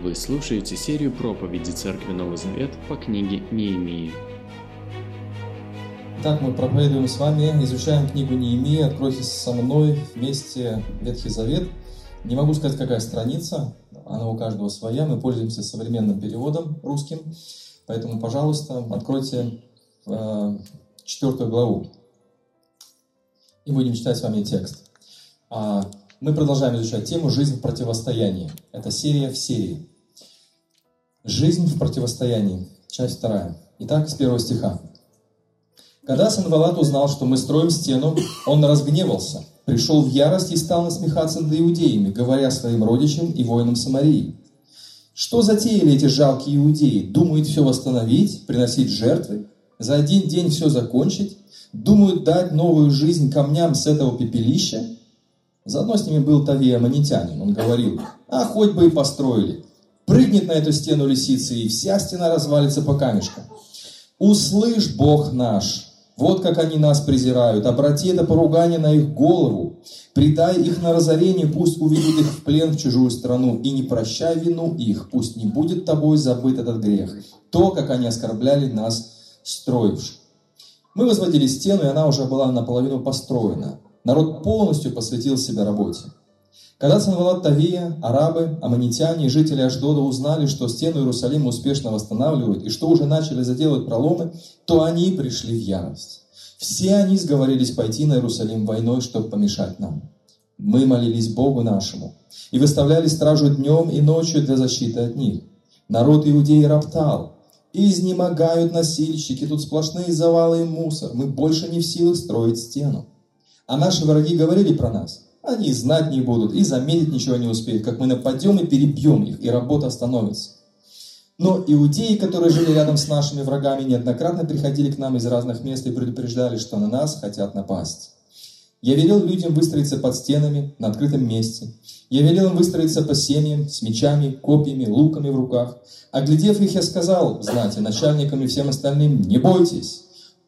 Вы слушаете серию проповеди Церкви Новый Завет по книге Неемии. Итак, мы проповедуем с вами, изучаем книгу Неемии. Откройте со мной вместе Ветхий Завет. Не могу сказать, какая страница, она у каждого своя. Мы пользуемся современным переводом русским. Поэтому, пожалуйста, откройте э, четвертую главу. И будем читать с вами текст. А, мы продолжаем изучать тему «Жизнь в противостоянии». Это серия в серии. «Жизнь в противостоянии», часть вторая. Итак, с первого стиха. «Когда Санвалат узнал, что мы строим стену, он разгневался, пришел в ярость и стал насмехаться над иудеями, говоря своим родичам и воинам Самарии. Что затеяли эти жалкие иудеи? Думают все восстановить, приносить жертвы, за один день все закончить? Думают дать новую жизнь камням с этого пепелища? Заодно с ними был Тавия Манитянин. Он говорил, а хоть бы и построили. Прыгнет на эту стену лисицы, и вся стена развалится по камешкам. Услышь, Бог наш, вот как они нас презирают. Обрати это поругание на их голову. Предай их на разорение, пусть уведут их в плен в чужую страну. И не прощай вину их, пусть не будет тобой забыт этот грех. То, как они оскорбляли нас, строивших. Мы возводили стену, и она уже была наполовину построена. Народ полностью посвятил себя работе. Когда Санвалат Тавия, арабы, аммонитяне и жители Аждода узнали, что стену Иерусалима успешно восстанавливают и что уже начали заделывать проломы, то они пришли в ярость. Все они сговорились пойти на Иерусалим войной, чтобы помешать нам. Мы молились Богу нашему и выставляли стражу днем и ночью для защиты от них. Народ иудеи роптал, изнемогают носильщики, тут сплошные завалы и мусор, мы больше не в силах строить стену. А наши враги говорили про нас. Они знать не будут и заметить ничего не успеют, как мы нападем и перебьем их, и работа остановится. Но иудеи, которые жили рядом с нашими врагами, неоднократно приходили к нам из разных мест и предупреждали, что на нас хотят напасть. Я велел людям выстроиться под стенами на открытом месте. Я велел им выстроиться по семьям, с мечами, копьями, луками в руках. Оглядев их, я сказал, знаете, начальникам и всем остальным, не бойтесь,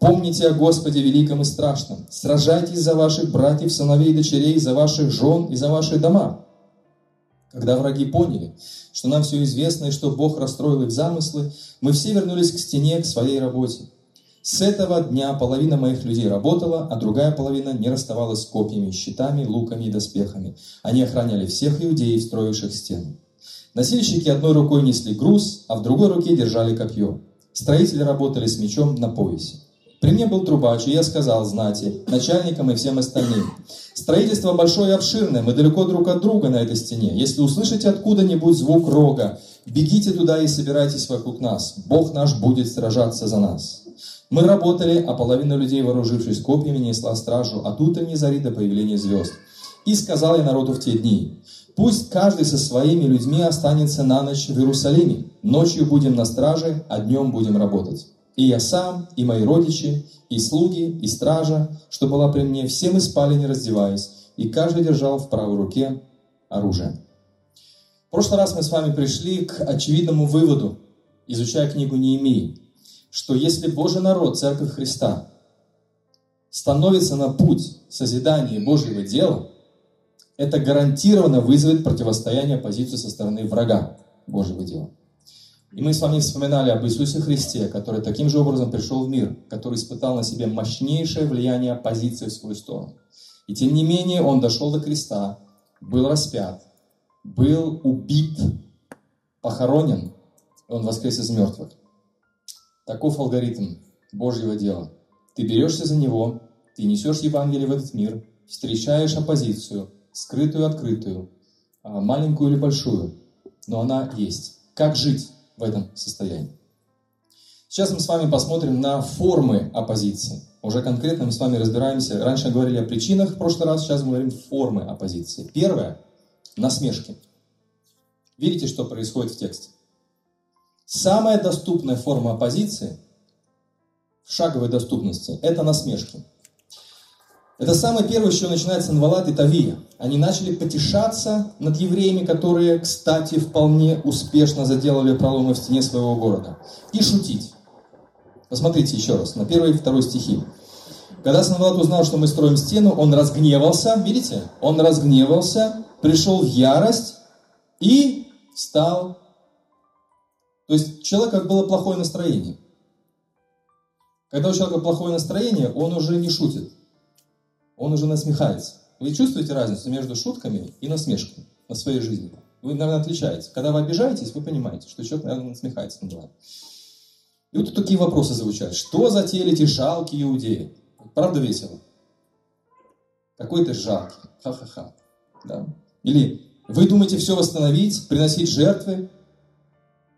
Помните о Господе великом и страшном. Сражайтесь за ваших братьев, сыновей и дочерей, за ваших жен и за ваши дома. Когда враги поняли, что нам все известно и что Бог расстроил их замыслы, мы все вернулись к стене, к своей работе. С этого дня половина моих людей работала, а другая половина не расставалась с копьями, щитами, луками и доспехами. Они охраняли всех иудеев, строивших стену. Носильщики одной рукой несли груз, а в другой руке держали копье. Строители работали с мечом на поясе. При мне был трубач, и я сказал знати, начальникам и всем остальным. Строительство большое и обширное, мы далеко друг от друга на этой стене. Если услышите откуда-нибудь звук рога, бегите туда и собирайтесь вокруг нас. Бог наш будет сражаться за нас. Мы работали, а половина людей, вооружившись копьями, несла стражу а тут и не зари до появления звезд. И сказал я народу в те дни, пусть каждый со своими людьми останется на ночь в Иерусалиме. Ночью будем на страже, а днем будем работать. И я сам, и мои родичи, и слуги, и стража, что была при мне, все мы спали, не раздеваясь, и каждый держал в правой руке оружие. В прошлый раз мы с вами пришли к очевидному выводу, изучая книгу Неемии, что если Божий народ, Церковь Христа, становится на путь созидания Божьего дела, это гарантированно вызовет противостояние оппозицию со стороны врага Божьего дела. И мы с вами вспоминали об Иисусе Христе, который таким же образом пришел в мир, который испытал на себе мощнейшее влияние оппозиции в свою сторону. И тем не менее он дошел до креста, был распят, был убит, похоронен, и он воскрес из мертвых. Таков алгоритм Божьего дела. Ты берешься за него, ты несешь Евангелие в этот мир, встречаешь оппозицию, скрытую открытую, а, маленькую или большую, но она есть. Как жить? В этом состоянии. Сейчас мы с вами посмотрим на формы оппозиции. Уже конкретно мы с вами разбираемся. Раньше говорили о причинах в прошлый раз, сейчас мы говорим формы оппозиции. Первое – насмешки. Видите, что происходит в тексте? Самая доступная форма оппозиции в шаговой доступности – это насмешки. Это самое первое, с чего начинается Санвалат и Тавия. Они начали потешаться над евреями, которые, кстати, вполне успешно заделали проломы в стене своего города. И шутить. Посмотрите еще раз на первый и второй стихи. Когда Санвалат узнал, что мы строим стену, он разгневался, видите? Он разгневался, пришел в ярость и стал То есть у человека было плохое настроение. Когда у человека плохое настроение, он уже не шутит. Он уже насмехается. Вы чувствуете разницу между шутками и насмешками на своей жизни? Вы, наверное, отличаете. Когда вы обижаетесь, вы понимаете, что человек, наверное, насмехается над вами. И вот такие вопросы звучат. Что затеяли эти жалкие иудеи? Правда весело? Какой ты жалкий. Ха-ха-ха. Да? Или вы думаете все восстановить, приносить жертвы,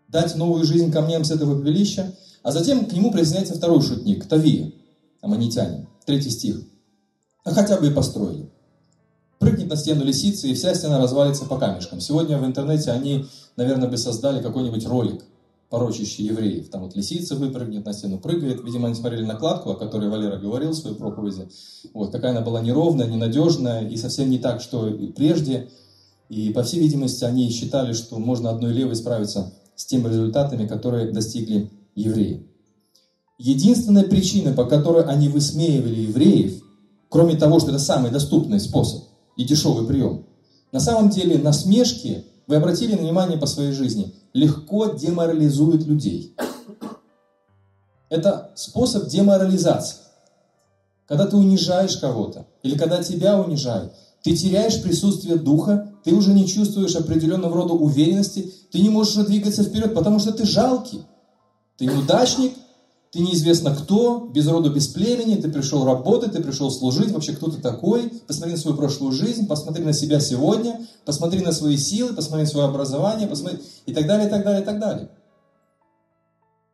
дать новую жизнь камням с этого пепелища? А затем к нему присоединяется второй шутник, Тавия, аманитянин, третий стих. А хотя бы и построили. Прыгнет на стену лисицы, и вся стена развалится по камешкам. Сегодня в интернете они, наверное, бы создали какой-нибудь ролик, порочащий евреев. Там вот лисица выпрыгнет на стену, прыгает. Видимо, они смотрели накладку, о которой Валера говорил в своей проповеди. Вот, какая она была неровная, ненадежная и совсем не так, что и прежде. И, по всей видимости, они считали, что можно одной левой справиться с теми результатами, которые достигли евреи. Единственная причина, по которой они высмеивали евреев, кроме того, что это самый доступный способ и дешевый прием, на самом деле насмешки, вы обратили внимание по своей жизни, легко деморализуют людей. Это способ деморализации. Когда ты унижаешь кого-то, или когда тебя унижают, ты теряешь присутствие духа, ты уже не чувствуешь определенного рода уверенности, ты не можешь двигаться вперед, потому что ты жалкий. Ты неудачник, ты неизвестно кто, без рода, без племени, ты пришел работать, ты пришел служить, вообще кто ты такой, посмотри на свою прошлую жизнь, посмотри на себя сегодня, посмотри на свои силы, посмотри на свое образование, посмотри, и так далее, и так далее, и так далее.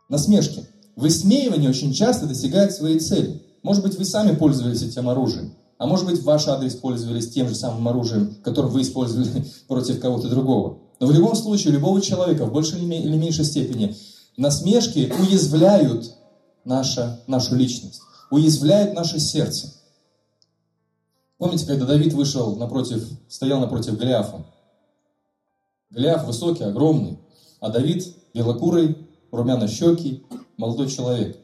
Насмешки. Высмеивание очень часто достигает своей цели. Может быть, вы сами пользовались этим оружием, а может быть, ваш адрес пользовались тем же самым оружием, которое вы использовали против кого-то другого. Но в любом случае, любого человека в большей или меньшей степени насмешки уязвляют наша, нашу личность, уязвляют наше сердце. Помните, когда Давид вышел напротив, стоял напротив Голиафа? Голиаф высокий, огромный, а Давид белокурый, румяно-щекий, молодой человек.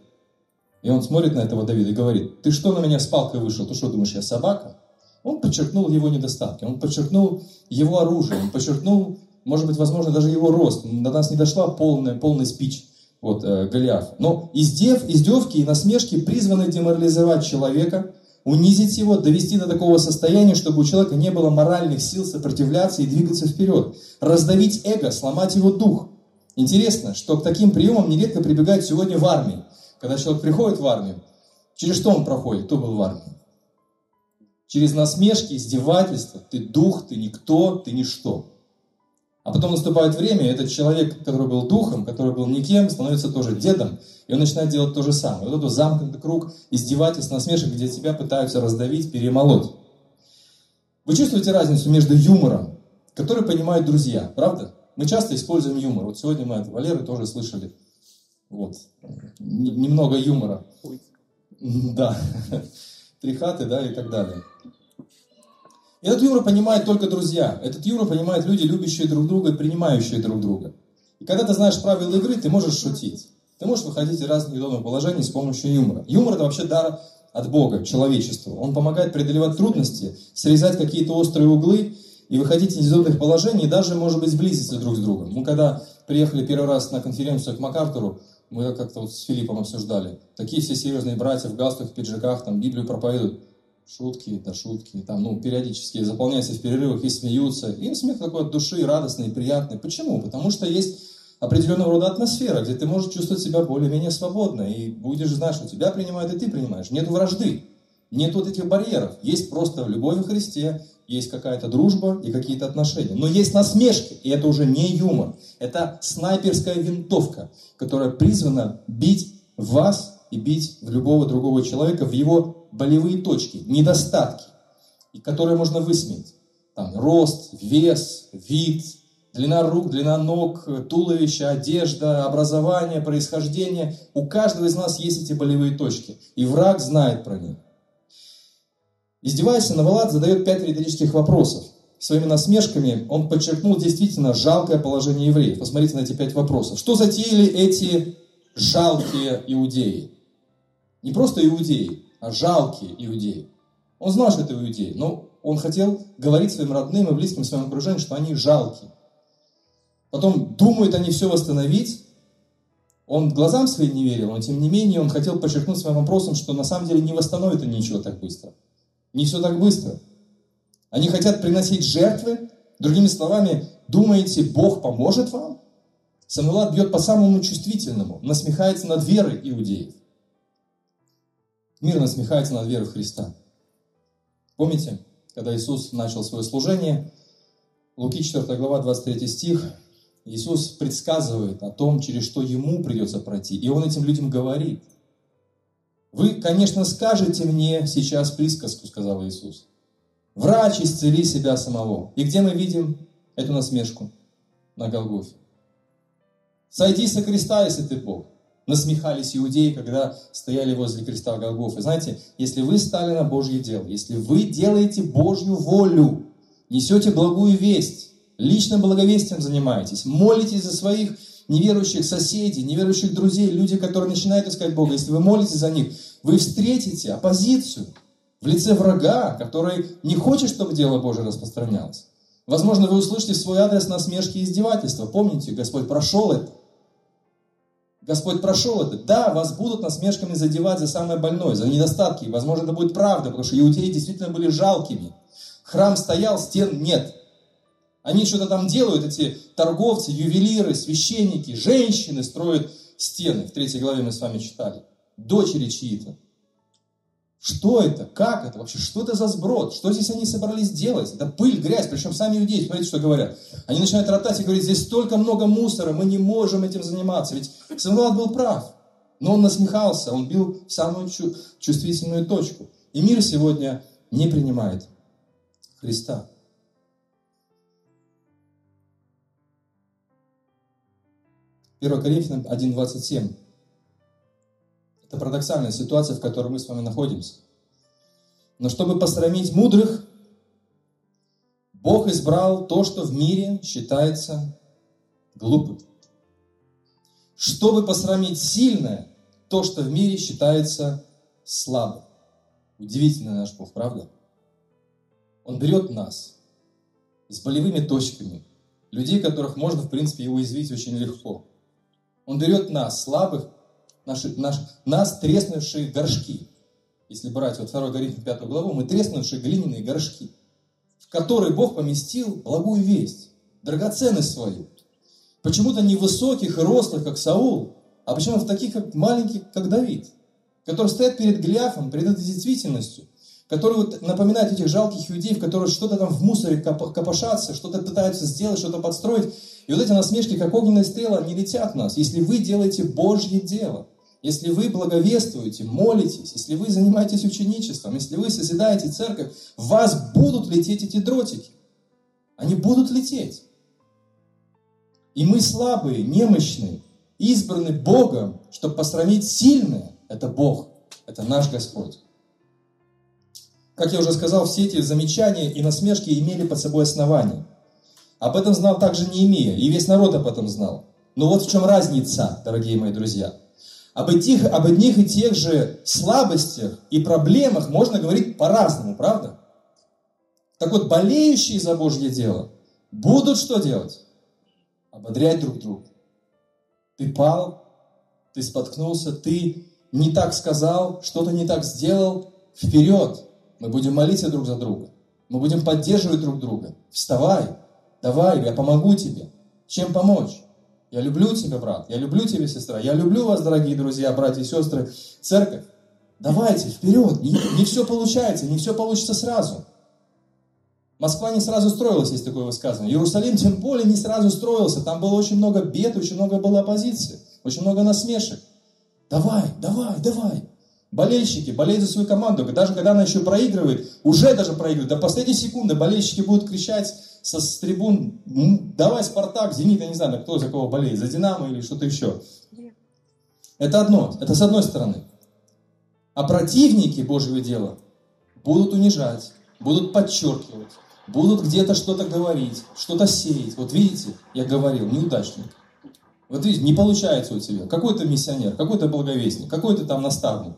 И он смотрит на этого Давида и говорит, ты что на меня с палкой вышел? Ты что, думаешь, я собака? Он подчеркнул его недостатки, он подчеркнул его оружие, он подчеркнул, может быть, возможно, даже его рост. До нас не дошла полная, полный спич вот, э, Голиаф. Но издев, издевки и насмешки призваны деморализовать человека, унизить его, довести до такого состояния, чтобы у человека не было моральных сил сопротивляться и двигаться вперед, раздавить эго, сломать его дух. Интересно, что к таким приемам нередко прибегают сегодня в армии. Когда человек приходит в армию, через что он проходит? Кто был в армии? Через насмешки, издевательства. Ты дух, ты никто, ты ничто. А потом наступает время, и этот человек, который был духом, который был никем, становится тоже дедом, и он начинает делать то же самое. Вот этот замкнутый круг издевательств, насмешек, где тебя пытаются раздавить, перемолоть. Вы чувствуете разницу между юмором, который понимают друзья, правда? Мы часто используем юмор. Вот сегодня мы от Валеры тоже слышали. Вот. Немного юмора. Да. Три хаты, да, и так далее. Этот юмор понимают только друзья. Этот юмор понимают люди, любящие друг друга и принимающие друг друга. И когда ты знаешь правила игры, ты можешь шутить. Ты можешь выходить из разных неудобных положений с помощью юмора. Юмор – это вообще дар от Бога, человечеству. Он помогает преодолевать трудности, срезать какие-то острые углы и выходить из неудобных положений, и даже, может быть, сблизиться друг с другом. Мы когда приехали первый раз на конференцию к МакАртуру, мы как-то вот с Филиппом обсуждали. Такие все серьезные братья в галстуках, в пиджаках, там Библию проповедуют шутки, да шутки, там, ну, периодически заполняются в перерывах и смеются. Им смех такой от души, радостный, приятный. Почему? Потому что есть определенного рода атмосфера, где ты можешь чувствовать себя более-менее свободно, и будешь знать, что тебя принимают, и ты принимаешь. Нет вражды, нет вот этих барьеров. Есть просто любовь в Христе, есть какая-то дружба и какие-то отношения. Но есть насмешки, и это уже не юмор. Это снайперская винтовка, которая призвана бить вас и бить в любого другого человека в его болевые точки, недостатки, и которые можно высмеять. Там рост, вес, вид, длина рук, длина ног, туловище, одежда, образование, происхождение. У каждого из нас есть эти болевые точки, и враг знает про них. Издеваясь, Навалат задает пять риторических вопросов. Своими насмешками он подчеркнул действительно жалкое положение евреев. Посмотрите на эти пять вопросов. Что затеяли эти жалкие иудеи? Не просто иудеи, жалкие иудеи. Он знал, что это иудеи, но он хотел говорить своим родным и близким своему окружению, что они жалкие. Потом думают они все восстановить, Он глазам своим не верил, но тем не менее он хотел подчеркнуть своим вопросом, что на самом деле не восстановит он ничего так быстро. Не все так быстро. Они хотят приносить жертвы. Другими словами, думаете, Бог поможет вам? Самуилат бьет по самому чувствительному, насмехается над верой иудеев. Мир насмехается над верой Христа. Помните, когда Иисус начал свое служение, Луки 4 глава, 23 стих, Иисус предсказывает о том, через что Ему придется пройти. И Он этим людям говорит. Вы, конечно, скажете мне сейчас присказку, сказал Иисус. Врач, исцели себя самого. И где мы видим эту насмешку? На Голгофе. Сойди со креста, если ты Бог. Насмехались иудеи, когда стояли возле креста Голгофы. Знаете, если вы стали на Божье дело, если вы делаете Божью волю, несете благую весть, личным благовестием занимаетесь, молитесь за своих неверующих соседей, неверующих друзей, люди, которые начинают искать Бога, если вы молитесь за них, вы встретите оппозицию в лице врага, который не хочет, чтобы дело Божие распространялось. Возможно, вы услышите свой адрес насмешки и издевательства. Помните, Господь прошел это. Господь прошел это. Да, вас будут насмешками задевать за самое больное, за недостатки. Возможно, это будет правда, потому что иудеи действительно были жалкими. Храм стоял, стен нет. Они что-то там делают, эти торговцы, ювелиры, священники, женщины строят стены. В третьей главе мы с вами читали. Дочери чьи-то. Что это? Как это вообще? Что это за сброд? Что здесь они собрались делать? Это пыль, грязь, причем сами иудеи, смотрите, что говорят. Они начинают ротать и говорить, здесь столько много мусора, мы не можем этим заниматься. Ведь Самуил был прав, но он насмехался, он бил самую чувствительную точку. И мир сегодня не принимает Христа. Первое Коринфянам 1.27. Это парадоксальная ситуация, в которой мы с вами находимся. Но чтобы посрамить мудрых, Бог избрал то, что в мире считается глупым. Чтобы посрамить сильное, то, что в мире считается слабым. Удивительный наш Бог, правда? Он берет нас с болевыми точками, людей, которых можно, в принципе, и уязвить очень легко. Он берет нас, слабых, наши, наш, нас треснувшие горшки. Если брать вот 2 Коринфянам 5 главу, мы треснувшие глиняные горшки, в которые Бог поместил благую весть, драгоценность свою. Почему-то не высоких и рослых, как Саул, а почему в таких, как маленьких, как Давид, которые стоят перед Голиафом, перед этой действительностью, которые вот напоминают этих жалких иудеев, которые что-то там в мусоре копошатся, что-то пытаются сделать, что-то подстроить. И вот эти насмешки, как огненные стрелы, они летят в нас, если вы делаете Божье дело. Если вы благовествуете, молитесь, если вы занимаетесь ученичеством, если вы созидаете церковь, в вас будут лететь эти дротики. Они будут лететь. И мы слабые, немощные, избраны Богом, чтобы посрамить сильное. Это Бог, это наш Господь. Как я уже сказал, все эти замечания и насмешки имели под собой основание. Об этом знал также Неемия, и весь народ об этом знал. Но вот в чем разница, дорогие мои друзья – об, этих, об одних и тех же слабостях и проблемах можно говорить по-разному, правда? Так вот, болеющие за Божье дело будут что делать? Ободрять друг друга. Ты пал, ты споткнулся, ты не так сказал, что-то не так сделал. Вперед! Мы будем молиться друг за друга. Мы будем поддерживать друг друга. Вставай, давай, я помогу тебе. Чем помочь? Я люблю тебя, брат. Я люблю тебя, сестра. Я люблю вас, дорогие друзья, братья и сестры. Церковь, давайте, вперед. Не, не все получается, не все получится сразу. Москва не сразу строилась, есть такое высказывание. Иерусалим тем более не сразу строился. Там было очень много бед, очень много было оппозиции, очень много насмешек. Давай, давай, давай. Болельщики болеют за свою команду. Даже когда она еще проигрывает, уже даже проигрывает, до последней секунды болельщики будут кричать со с трибун, давай Спартак, Зенит, я не знаю, кто за кого болеет, за Динамо или что-то еще. Это одно, это с одной стороны. А противники Божьего дела будут унижать, будут подчеркивать, будут где-то что-то говорить, что-то сеять. Вот видите, я говорил, неудачник. Вот видите, не получается у тебя. Какой-то миссионер, какой-то благовестник, какой-то там наставник,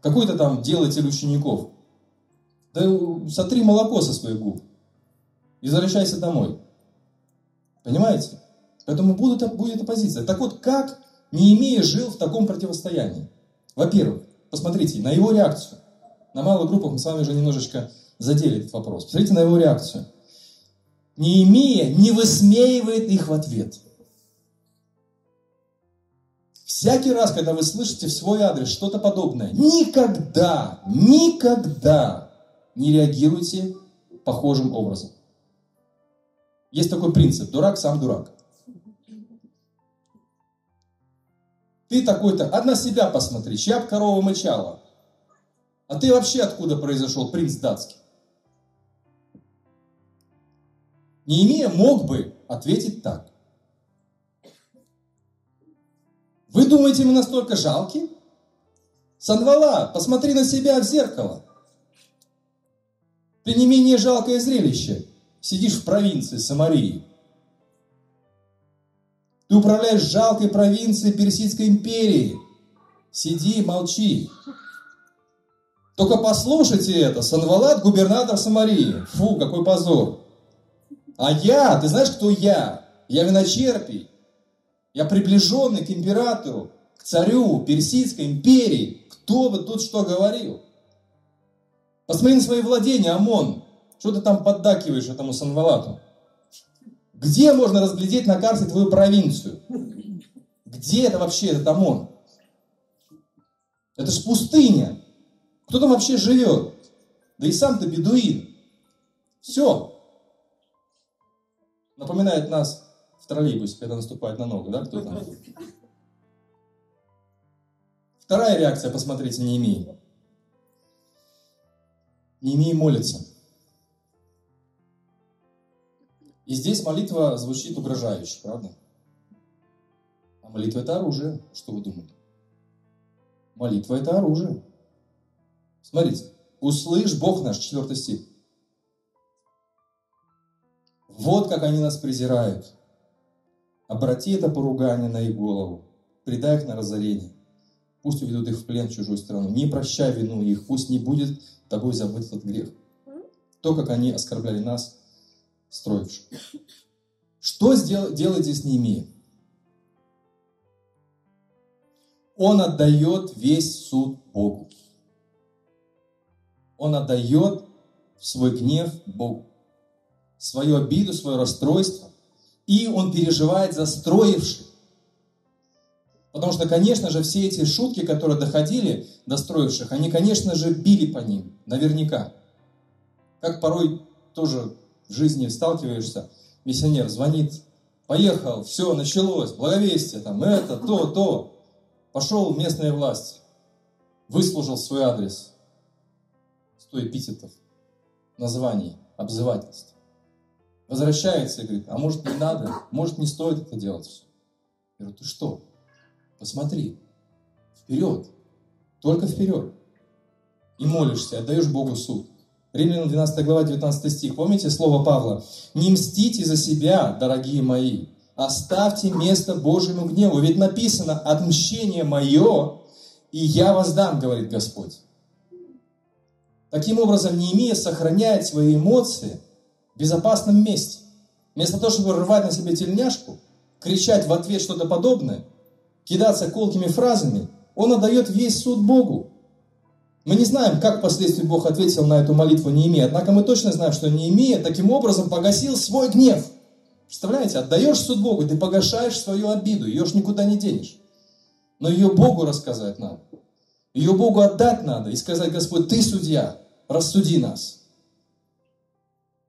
какой-то там делатель учеников. Да сотри молоко со своих губ и возвращайся домой. Понимаете? Поэтому будут, будет оппозиция. Так вот, как Неемия жил в таком противостоянии. Во-первых, посмотрите на его реакцию. На малых группах мы с вами уже немножечко задели этот вопрос. Посмотрите на его реакцию. Неемия не высмеивает их в ответ. Всякий раз, когда вы слышите в свой адрес что-то подобное, никогда, никогда не реагируйте похожим образом. Есть такой принцип. Дурак сам дурак. Ты такой-то, одна себя посмотри, чья корова мычала. А ты вообще откуда произошел, принц датский? Неемия мог бы ответить так. Думаете, мы настолько жалки? Санвала, посмотри на себя в зеркало. Ты не менее жалкое зрелище. Сидишь в провинции Самарии. Ты управляешь жалкой провинцией Персидской империи. Сиди, молчи. Только послушайте это. Санвалат, губернатор Самарии. Фу, какой позор. А я, ты знаешь, кто я? Я виночерпий. Я приближенный к императору, к царю Персидской империи. Кто бы тут что говорил? Посмотри на свои владения, ОМОН. Что ты там поддакиваешь этому Санвалату? Где можно разглядеть на карте твою провинцию? Где это вообще, этот ОМОН? Это ж пустыня. Кто там вообще живет? Да и сам ты бедуин. Все. Напоминает нас троллейбусе, когда наступает на ногу, да, кто-то? Вторая реакция, посмотрите, не имей. Не имей молится. И здесь молитва звучит угрожающе, правда? А молитва это оружие. Что вы думаете? Молитва это оружие. Смотрите, услышь Бог наш, четвертый стих. Вот как они нас презирают. Обрати это поругание на их голову, предай их на разорение. Пусть уведут их в плен в чужую страну. Не прощай вину их, пусть не будет тобой забыт этот грех. То, как они оскорбляли нас, строивших. Что сдел, делает здесь Неемия? Он отдает весь суд Богу. Он отдает свой гнев Богу, свою обиду, свое расстройство, и он переживает за строивших. Потому что, конечно же, все эти шутки, которые доходили до строивших, они, конечно же, били по ним, наверняка. Как порой тоже в жизни сталкиваешься, миссионер звонит, поехал, все, началось, благовестие, там, это, то, то. Пошел в местные власти, выслужил свой адрес, сто эпитетов, названий, обзывательств. Возвращается и говорит, а может не надо, может не стоит это делать все. Я говорю, ты что? Посмотри, вперед, только вперед. И молишься, отдаешь Богу суд. Римлянам 12 глава, 19 стих. Помните слово Павла? «Не мстите за себя, дорогие мои, оставьте место Божьему гневу, ведь написано, отмщение мое, и я воздам, говорит Господь». Таким образом, Неемия сохраняет свои эмоции в безопасном месте. Вместо того, чтобы рвать на себе тельняшку, кричать в ответ что-то подобное, кидаться колкими фразами, он отдает весь суд Богу. Мы не знаем, как впоследствии Бог ответил на эту молитву Неемия, однако мы точно знаем, что Неемия таким образом погасил свой гнев. Представляете, отдаешь суд Богу, ты погашаешь свою обиду, ее ж никуда не денешь. Но ее Богу рассказать надо. Ее Богу отдать надо и сказать, Господь, ты судья, рассуди нас.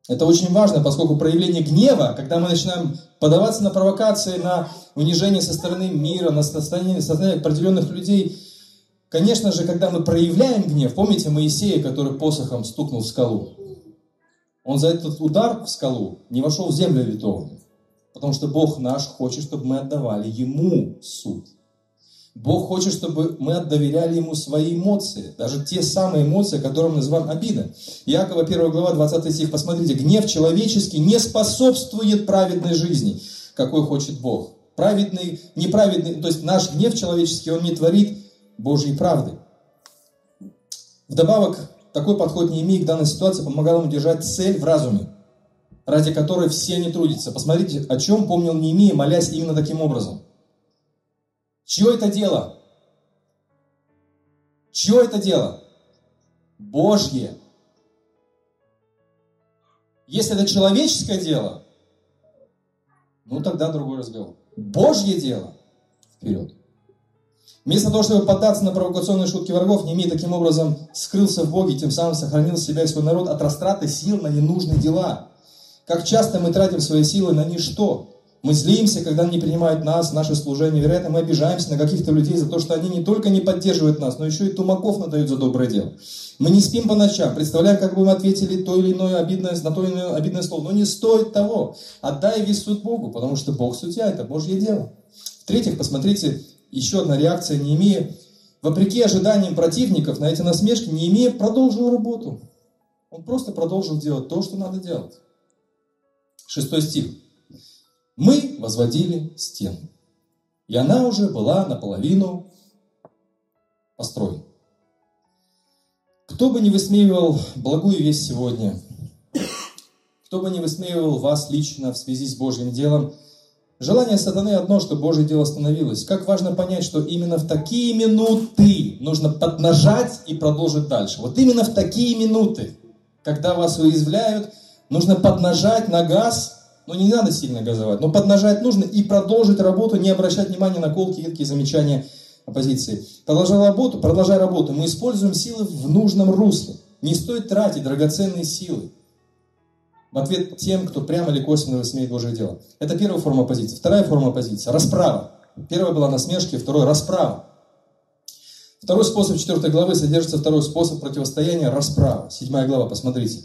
Это очень важно, поскольку проявление гнева, когда мы начинаем подаваться на провокации, на унижение со стороны мира, на состояние, состояние определенных людей, Конечно же, когда мы проявляем гнев, помните Моисея, который посохом стукнул в скалу? Он за этот удар в скалу не вошел в землю обетованную. Потому что Бог наш хочет, чтобы мы отдавали Ему суд. Бог хочет, чтобы мы доверяли Ему свои эмоции, даже те самые эмоции, которые мы называем обида. Иакова 1 глава 20 стих, посмотрите, гнев человеческий не способствует праведной жизни, какой хочет Бог. Праведный, неправедный, то есть наш гнев человеческий, он не творит Божьей правды. Вдобавок, такой подход не имеет к данной ситуации помогал ему держать цель в разуме, ради которой все не трудятся. Посмотрите, о чем помнил Неемия, молясь именно таким образом. Чье это дело? Чье это дело? Божье. Если это человеческое дело, ну тогда другой разговор. Божье дело вперед. Вместо того, чтобы поддаться на провокационные шутки врагов, Немей таким образом скрылся в Боге, тем самым сохранил себя и свой народ от растраты сил на ненужные дела. Как часто мы тратим свои силы на ничто. Мы злимся, когда не принимают нас, наше служение. Вероятно, мы обижаемся на каких-то людей за то, что они не только не поддерживают нас, но еще и тумаков надают за доброе дело. Мы не спим по ночам, представляем, как бы мы ответили то или иное обидное, на то или иное обидное слово. Но не стоит того. Отдай весь суд Богу, потому что Бог судья, это Божье дело. В-третьих, посмотрите, еще одна реакция не имея, вопреки ожиданиям противников на эти насмешки, не имея продолжил работу. Он просто продолжил делать то, что надо делать. Шестой стих. Мы возводили стену, и она уже была наполовину построена. Кто бы не высмеивал благую весть сегодня, кто бы не высмеивал вас лично в связи с Божьим делом – Желание сатаны одно, чтобы Божье дело становилось. Как важно понять, что именно в такие минуты нужно поднажать и продолжить дальше. Вот именно в такие минуты, когда вас уязвляют, нужно поднажать на газ, ну не надо сильно газовать, но поднажать нужно и продолжить работу, не обращать внимания на колки, едкие замечания оппозиции. Продолжай работу, продолжай работу. Мы используем силы в нужном русле. Не стоит тратить драгоценные силы в ответ тем, кто прямо или косвенно высмеет Божие дело. Это первая форма оппозиции. Вторая форма оппозиции – расправа. Первая была насмешки, второй – расправа. Второй способ 4 главы содержится второй способ противостояния – расправа. Седьмая глава, посмотрите.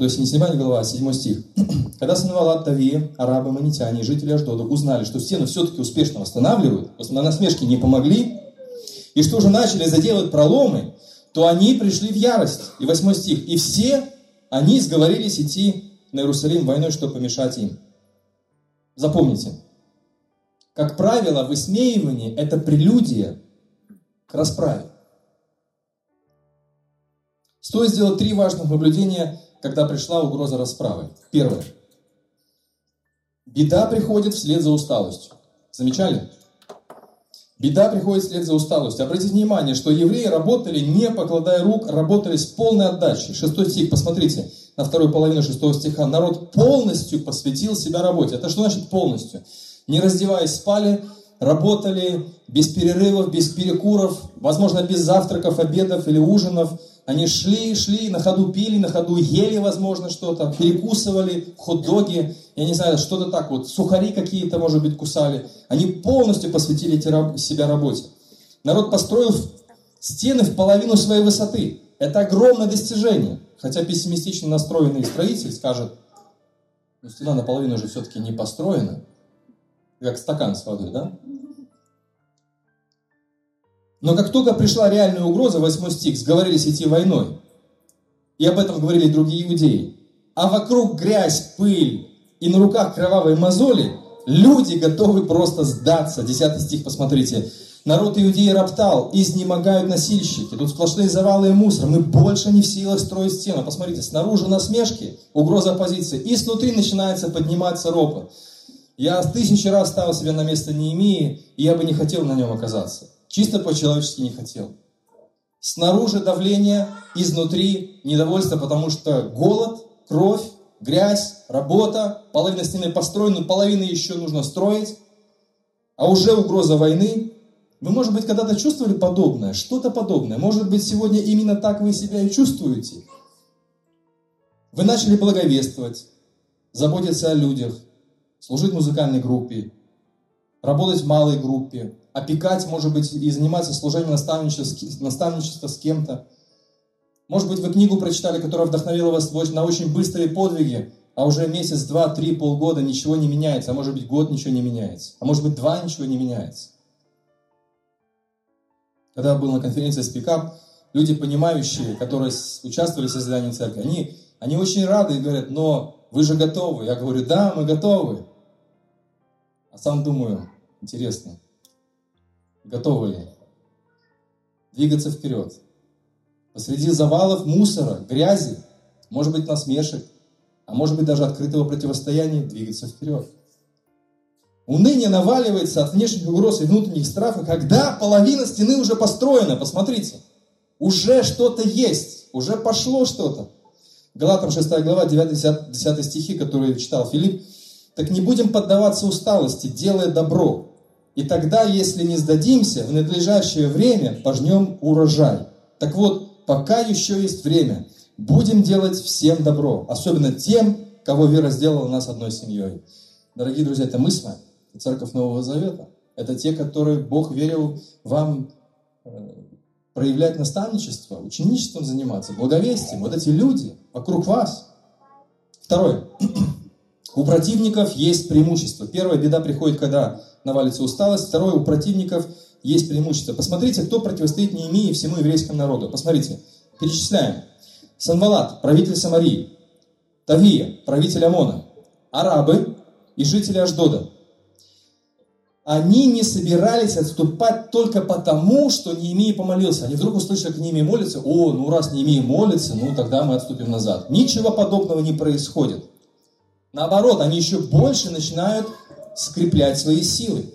То есть не седьмая глава, а седьмой стих. Когда Санавалат, Тавия, арабы, манитяне и жители Аждода узнали, что стену все-таки успешно восстанавливают, на насмешки не помогли, и что уже начали заделать проломы, то они пришли в ярость. И восьмой стих. И все они сговорились идти на Иерусалим войной, чтобы помешать им. Запомните, как правило, высмеивание – это прелюдия к расправе. Стоит сделать три важных наблюдения, когда пришла угроза расправы. Первое. Беда приходит вслед за усталостью. Замечали? Беда приходит вслед за усталостью. Обратите внимание, что евреи работали, не покладая рук, работали с полной отдачей. Шестой стих, посмотрите на вторую половину шестого стиха, народ полностью посвятил себя работе. Это что значит полностью? Не раздеваясь, спали, работали без перерывов, без перекуров, возможно, без завтраков, обедов или ужинов. Они шли, шли, на ходу пили, на ходу ели, возможно, что-то, перекусывали, хот-доги, я не знаю, что-то так вот, сухари какие-то, может быть, кусали. Они полностью посвятили себя работе. Народ построил стены в половину своей высоты. Это огромное достижение. Хотя пессимистично настроенный строитель скажет, ну стена наполовину же все-таки не построена, как стакан с водой, да? Но как только пришла реальная угроза, 8 стих, сговорились идти войной. И об этом говорили другие иудеи. А вокруг грязь, пыль и на руках кровавые мозоли, люди готовы просто сдаться. 10 стих, посмотрите. Народ Иудеи роптал, изнемогают носильщики, тут сплошные завалы и мусор, мы больше не в силах строить стену. Посмотрите, снаружи насмешки, угроза оппозиции, и снутри начинается подниматься ропот. Я тысячи раз ставил себя на место Неемии, и я бы не хотел на нем оказаться. Чисто по-человечески не хотел. Снаружи давление, изнутри недовольство, потому что голод, кровь, грязь, работа, половина стены построена, половина еще нужно строить, а уже угроза войны, вы, может быть, когда-то чувствовали подобное, что-то подобное. Может быть, сегодня именно так вы себя и чувствуете. Вы начали благовествовать, заботиться о людях, служить музыкальной группе, работать в малой группе, опекать, может быть, и заниматься служением наставничества, наставничества с кем-то. Может быть, вы книгу прочитали, которая вдохновила вас на очень быстрые подвиги, а уже месяц, два, три, полгода ничего не меняется, а может быть, год ничего не меняется, а может быть, два ничего не меняется. Когда я был на конференции Speak люди, понимающие, которые участвовали в создании церкви, они, они очень рады и говорят, но вы же готовы. Я говорю, да, мы готовы. А сам думаю, интересно, готовы ли двигаться вперед? Посреди завалов мусора, грязи, может быть насмешек, а может быть даже открытого противостояния двигаться вперед. Уныние наваливается от внешних угроз и внутренних страхов, когда половина стены уже построена. Посмотрите, уже что-то есть, уже пошло что-то. Галатам 6 глава, 9-10 стихи, которые читал Филипп. Так не будем поддаваться усталости, делая добро. И тогда, если не сдадимся, в надлежащее время пожнем урожай. Так вот, пока еще есть время, будем делать всем добро, особенно тем, кого вера сделала нас одной семьей. Дорогие друзья, это мы с вами, Церковь Нового Завета. Это те, которые Бог верил вам э, проявлять наставничество, ученичеством заниматься, благовестием. Вот эти люди вокруг вас. Второе. У противников есть преимущество. Первая беда приходит, когда навалится усталость. Второе, у противников есть преимущество. Посмотрите, кто противостоит Неемии всему еврейскому народу. Посмотрите, перечисляем. Санвалат, правитель Самарии. Тавия, правитель Амона. Арабы и жители Аждода они не собирались отступать только потому, что Неемия помолился. Они вдруг услышали, как Неемия молится, о, ну раз Неемия молится, ну тогда мы отступим назад. Ничего подобного не происходит. Наоборот, они еще больше начинают скреплять свои силы.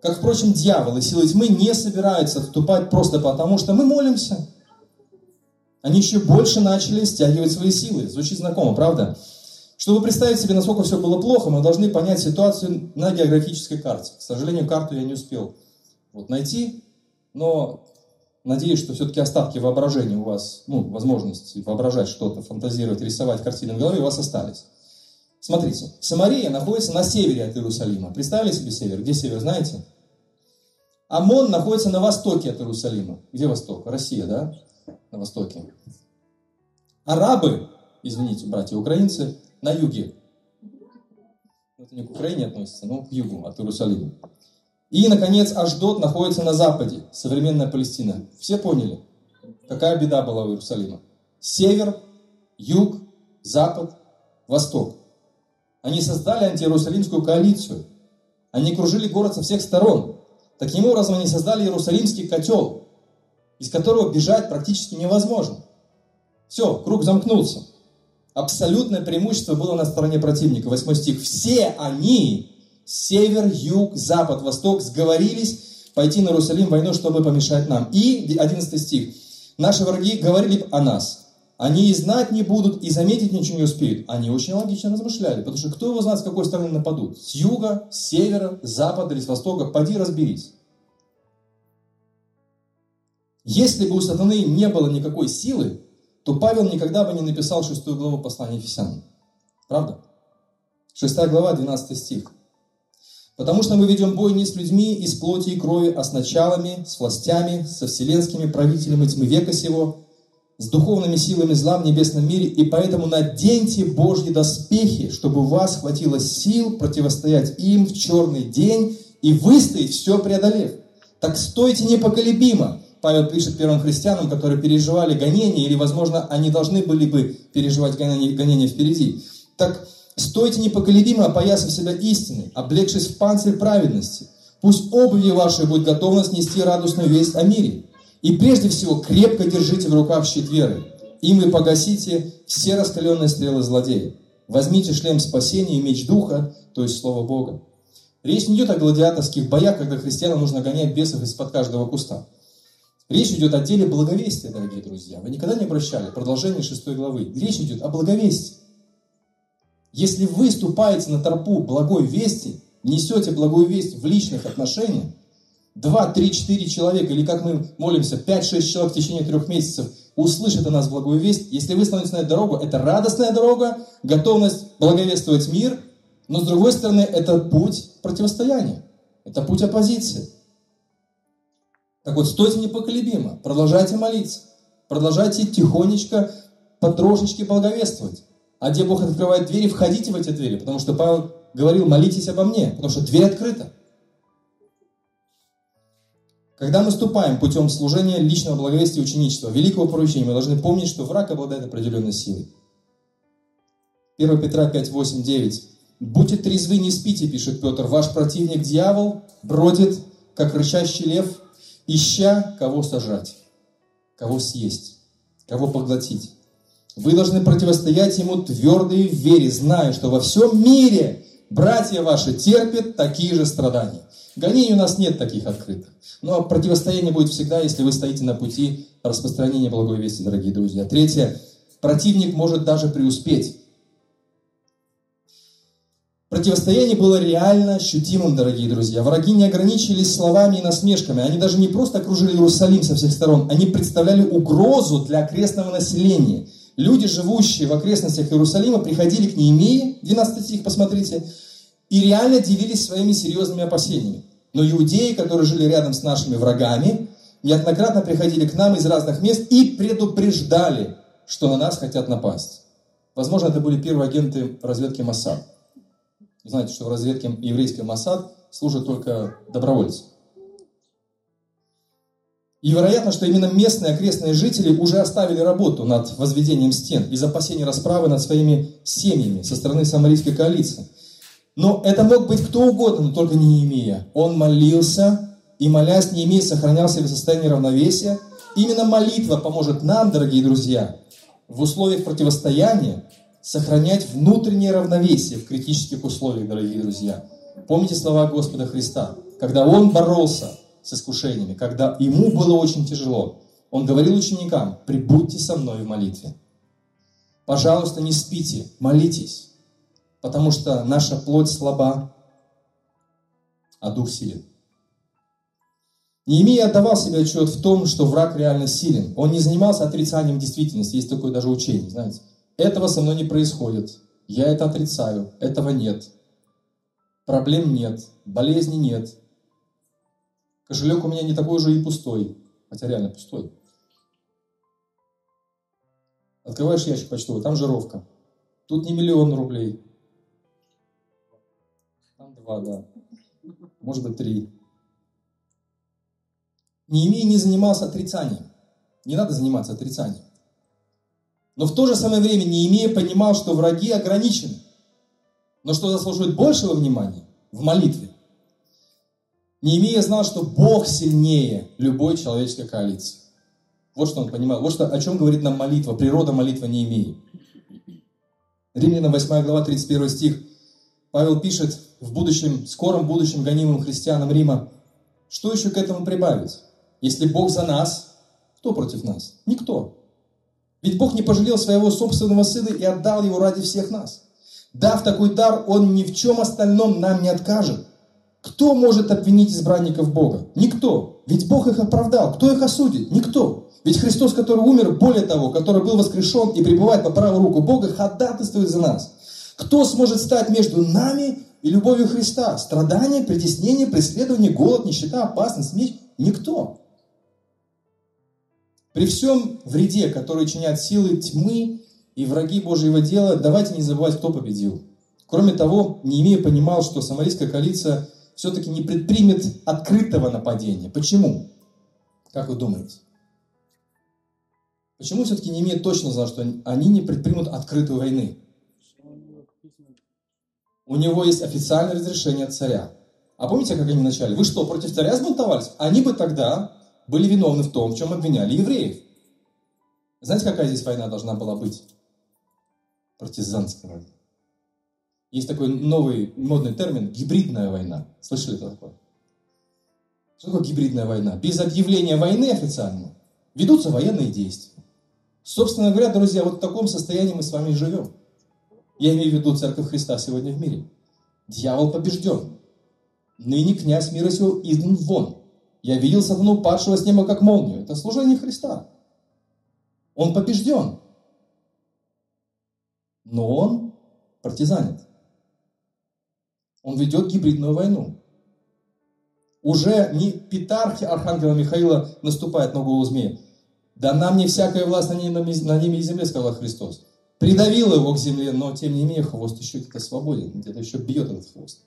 Как, впрочем, дьявол и силы тьмы не собираются отступать просто потому, что мы молимся. Они еще больше начали стягивать свои силы. Звучит знакомо, правда? Чтобы представить себе, насколько все было плохо, мы должны понять ситуацию на географической карте. К сожалению, карту я не успел вот найти, но надеюсь, что все-таки остатки воображения у вас, ну, возможности воображать что-то, фантазировать, рисовать картины в голове у вас остались. Смотрите, Самария находится на севере от Иерусалима. Представили себе север? Где север, знаете? Амон находится на востоке от Иерусалима. Где восток? Россия, да? На востоке. Арабы, извините, братья украинцы, на юге. Это не к Украине относится, но к югу от Иерусалима. И, наконец, Аждот находится на западе, современная Палестина. Все поняли, какая беда была у Иерусалима? Север, юг, запад, восток. Они создали антииерусалимскую коалицию. Они кружили город со всех сторон. Таким образом, они создали Иерусалимский котел, из которого бежать практически невозможно. Все, круг замкнулся абсолютное преимущество было на стороне противника. Восьмой стих. Все они, север, юг, запад, восток, сговорились пойти на Иерусалим войну, чтобы помешать нам. И, одиннадцатый стих. Наши враги говорили о нас. Они и знать не будут, и заметить ничего не успеют. Они очень логично размышляли, потому что кто его знает, с какой стороны нападут? С юга, с севера, с запада или с востока? Поди разберись. Если бы у сатаны не было никакой силы, то Павел никогда бы не написал шестую главу послания Ефесянам. Правда? Шестая глава, 12 стих. Потому что мы ведем бой не с людьми из плоти и крови, а с началами, с властями, со вселенскими правителями тьмы века сего, с духовными силами зла в небесном мире, и поэтому наденьте Божьи доспехи, чтобы у вас хватило сил противостоять им в черный день и выстоять, все преодолев. Так стойте непоколебимо, Павел пишет первым христианам, которые переживали гонения, или, возможно, они должны были бы переживать гонения, впереди. Так стойте непоколебимо, опоясав себя истиной, облегшись в панцирь праведности. Пусть обуви вашей будет готовность нести радостную весть о мире. И прежде всего крепко держите в руках щит веры. Им вы погасите все раскаленные стрелы злодея. Возьмите шлем спасения и меч духа, то есть Слово Бога. Речь не идет о гладиаторских боях, когда христианам нужно гонять бесов из-под каждого куста. Речь идет о деле благовестия, дорогие друзья. Вы никогда не обращали? Продолжение шестой главы. Речь идет о благовестии. Если вы ступаете на тропу благой вести, несете благую весть в личных отношениях, два, три, четыре человека, или как мы молимся, пять-шесть человек в течение трех месяцев услышат о нас благую весть, если вы становитесь на эту дорогу, это радостная дорога, готовность благовествовать мир, но с другой стороны, это путь противостояния, это путь оппозиции. Так вот, стойте непоколебимо, продолжайте молиться, продолжайте тихонечко, потрошечки благовествовать. А где Бог открывает двери, входите в эти двери, потому что Павел говорил, молитесь обо мне, потому что дверь открыта. Когда мы ступаем путем служения личного благовестия и ученичества, великого поручения, мы должны помнить, что враг обладает определенной силой. 1 Петра 5, 8, 9. «Будьте трезвы, не спите», пишет Петр, «ваш противник дьявол бродит, как рычащий лев, ища кого сажать, кого съесть, кого поглотить. Вы должны противостоять ему твердой в вере, зная, что во всем мире братья ваши терпят такие же страдания. Гонений у нас нет таких открытых. Но противостояние будет всегда, если вы стоите на пути распространения благой вести, дорогие друзья. Третье. Противник может даже преуспеть. Противостояние было реально ощутимым, дорогие друзья. Враги не ограничились словами и насмешками. Они даже не просто окружили Иерусалим со всех сторон, они представляли угрозу для окрестного населения. Люди, живущие в окрестностях Иерусалима, приходили к Неемии, 12 стих, посмотрите, и реально делились своими серьезными опасениями. Но иудеи, которые жили рядом с нашими врагами, неоднократно приходили к нам из разных мест и предупреждали, что на нас хотят напасть. Возможно, это были первые агенты разведки Моссад. Знаете, что в разведке еврейской Моссад служат только добровольцы. И вероятно, что именно местные окрестные жители уже оставили работу над возведением стен из опасения расправы над своими семьями со стороны самарийской коалиции. Но это мог быть кто угодно, но только не Неемия. Он молился, и молясь, Неемия сохранял себе состояние равновесия. Именно молитва поможет нам, дорогие друзья, в условиях противостояния сохранять внутреннее равновесие в критических условиях, дорогие друзья. Помните слова Господа Христа, когда Он боролся с искушениями, когда Ему было очень тяжело, Он говорил ученикам, прибудьте со мной в молитве. Пожалуйста, не спите, молитесь, потому что наша плоть слаба, а дух силен. Неемия отдавал себе отчет в том, что враг реально силен. Он не занимался отрицанием действительности. Есть такое даже учение, знаете. Этого со мной не происходит. Я это отрицаю. Этого нет. Проблем нет. Болезни нет. Кошелек у меня не такой же и пустой. Хотя реально пустой. Открываешь ящик почтовый, там жировка. Тут не миллион рублей. Два, да. Может быть, три. Неемия не занимался отрицанием. Не надо заниматься отрицанием. Но в то же самое время Неемия понимал, что враги ограничены. Но что заслуживает большего внимания в молитве. Неемия знал, что Бог сильнее любой человеческой коалиции. Вот что он понимал. Вот что, о чем говорит нам молитва, природа молитвы Неемии. Римлянам 8 глава 31 стих. Павел пишет в будущем, скором будущем гонимым христианам Рима, что еще к этому прибавить? Если Бог за нас, кто против нас? Никто. Ведь Бог не пожалел своего собственного сына и отдал его ради всех нас. Дав такой дар, Он ни в чем остальном нам не откажет. Кто может обвинить избранников Бога? Никто. Ведь Бог их оправдал. Кто их осудит? Никто. Ведь Христос, который умер, более того, который был воскрешен и пребывает по правую руку Бога, ходатайствует за нас. Кто сможет стать между нами и любовью Христа? Страдания, притеснение, преследование, голод, нищета, опасность, меч? Никто. При всем вреде, который чинят силы тьмы и враги Божьего дела, давайте не забывать, кто победил. Кроме того, Неемия понимал, что самарийская коалиция все-таки не предпримет открытого нападения. Почему? Как вы думаете? Почему все-таки Неемия точно знал, что они не предпримут открытую войны? У него есть официальное разрешение от царя. А помните, как они начали? Вы что, против царя сбунтовались? Они бы тогда были виновны в том, в чем обвиняли евреев. Знаете, какая здесь война должна была быть? Партизанская война. Есть такой новый модный термин – гибридная война. Слышали это такое? Что такое гибридная война? Без объявления войны официально ведутся военные действия. Собственно говоря, друзья, вот в таком состоянии мы с вами живем. Я имею в виду Церковь Христа сегодня в мире. Дьявол побежден. Ныне князь мира сего изгнан вон. Я видел сатану, падшего с неба, как молнию. Это служение Христа. Он побежден. Но он партизанит. Он ведет гибридную войну. Уже не Питархи Архангела Михаила наступает на голову змея. Да нам не всякая власть на ними и земле, сказал Христос. Придавил его к земле, но тем не менее хвост еще где-то свободен, где-то еще бьет этот хвост.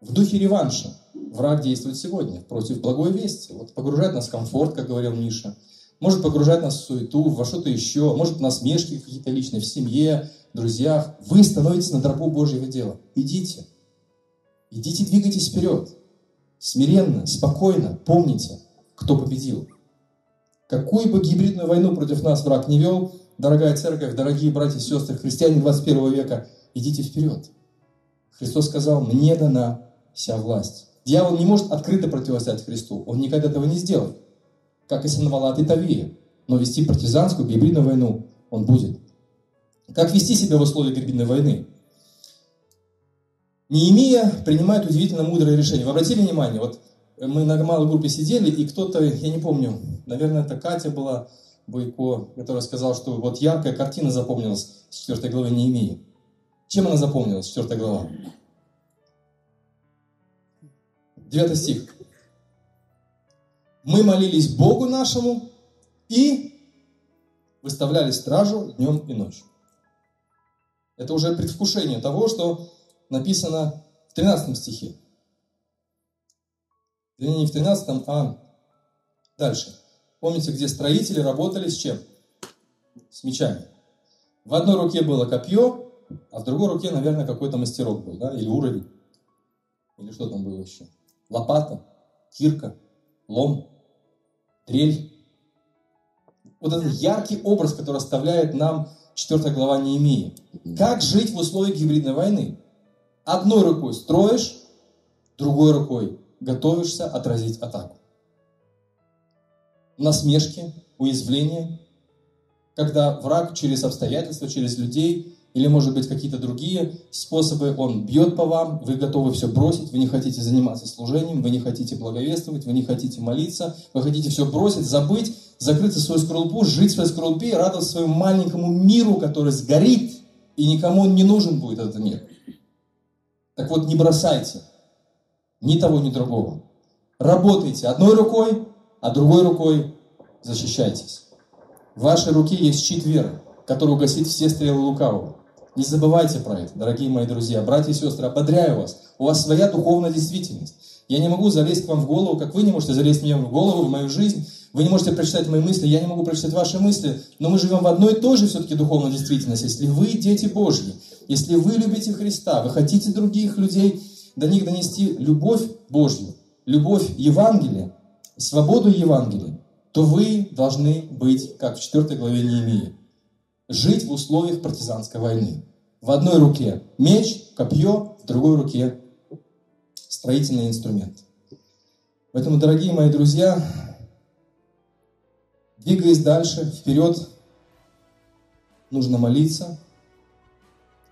В духе реванша враг действует сегодня против благой вести. Вот погружает нас в комфорт, как говорил Миша. Может погружать нас в суету, во что-то еще. Может насмешки какие-то личные в семье, друзьях. Вы становитесь на тропу Божьего дела. Идите. Идите, двигайтесь вперед. Смиренно, спокойно. Помните, кто победил. Какую бы гибридную войну против нас враг не вел, дорогая церковь, дорогие братья и сестры, христиане 21 века, идите вперед. Христос сказал, мне дана вся власть. Дьявол не может открыто противостоять Христу. Он никогда этого не сделает. Как и Санвалат и Тавия. Но вести партизанскую гибридную войну он будет. Как вести себя в условиях гибридной войны? Неемия принимает удивительно мудрое решение. Вы обратили внимание, вот мы на малой группе сидели, и кто-то, я не помню, наверное, это Катя была, Бойко, которая сказала, что вот яркая картина запомнилась с 4 главы Неемии. Чем она запомнилась, 4 глава? 9 стих. Мы молились Богу нашему и выставляли стражу днем и ночью. Это уже предвкушение того, что написано в 13 стихе. Вернее, не в 13, а дальше. Помните, где строители работали с чем? С мечами. В одной руке было копье, а в другой руке, наверное, какой-то мастерок был, да, или уровень, или что там было еще. Лопата, кирка, лом, дрель. Вот этот яркий образ, который оставляет нам 4 глава Неемии. Как жить в условиях гибридной войны? Одной рукой строишь, другой рукой готовишься отразить атаку насмешки, уязвления, когда враг через обстоятельства, через людей или, может быть, какие-то другие способы, он бьет по вам, вы готовы все бросить, вы не хотите заниматься служением, вы не хотите благовествовать, вы не хотите молиться, вы хотите все бросить, забыть, закрыться в свою скорлупу, жить в своей скорлупе и радоваться своему маленькому миру, который сгорит, и никому он не нужен будет, этот мир. Так вот, не бросайте ни того, ни другого. Работайте одной рукой, а другой рукой защищайтесь. В вашей руке есть щит веры, который угасит все стрелы лукавого. Не забывайте про это, дорогие мои друзья, братья и сестры, ободряю вас. У вас своя духовная действительность. Я не могу залезть к вам в голову, как вы не можете залезть мне в голову, в мою жизнь. Вы не можете прочитать мои мысли, я не могу прочитать ваши мысли, но мы живем в одной и той же все-таки духовной действительности. Если вы дети Божьи, если вы любите Христа, вы хотите других людей, до них донести любовь Божью, любовь Евангелия, свободу Евангелия, то вы должны быть, как в 4 главе Неемии, жить в условиях партизанской войны. В одной руке меч, копье, в другой руке строительный инструмент. Поэтому, дорогие мои друзья, двигаясь дальше, вперед, нужно молиться,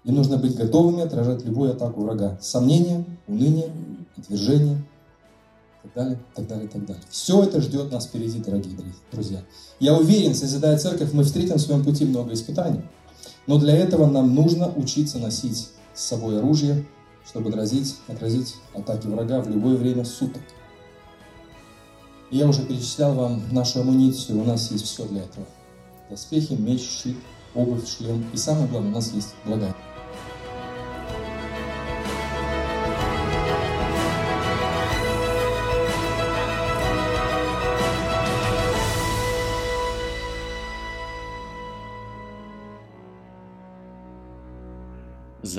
и нужно быть готовыми отражать любую атаку врага. Сомнения, уныние, отвержение – так далее, так далее, так далее. Все это ждет нас впереди, дорогие друзья. Я уверен, созидая церковь, мы встретим в своем пути много испытаний. Но для этого нам нужно учиться носить с собой оружие, чтобы отразить, отразить атаки врага в любое время суток. Я уже перечислял вам нашу амуницию, у нас есть все для этого. Доспехи, меч, щит, обувь, шлем. И самое главное, у нас есть благодать.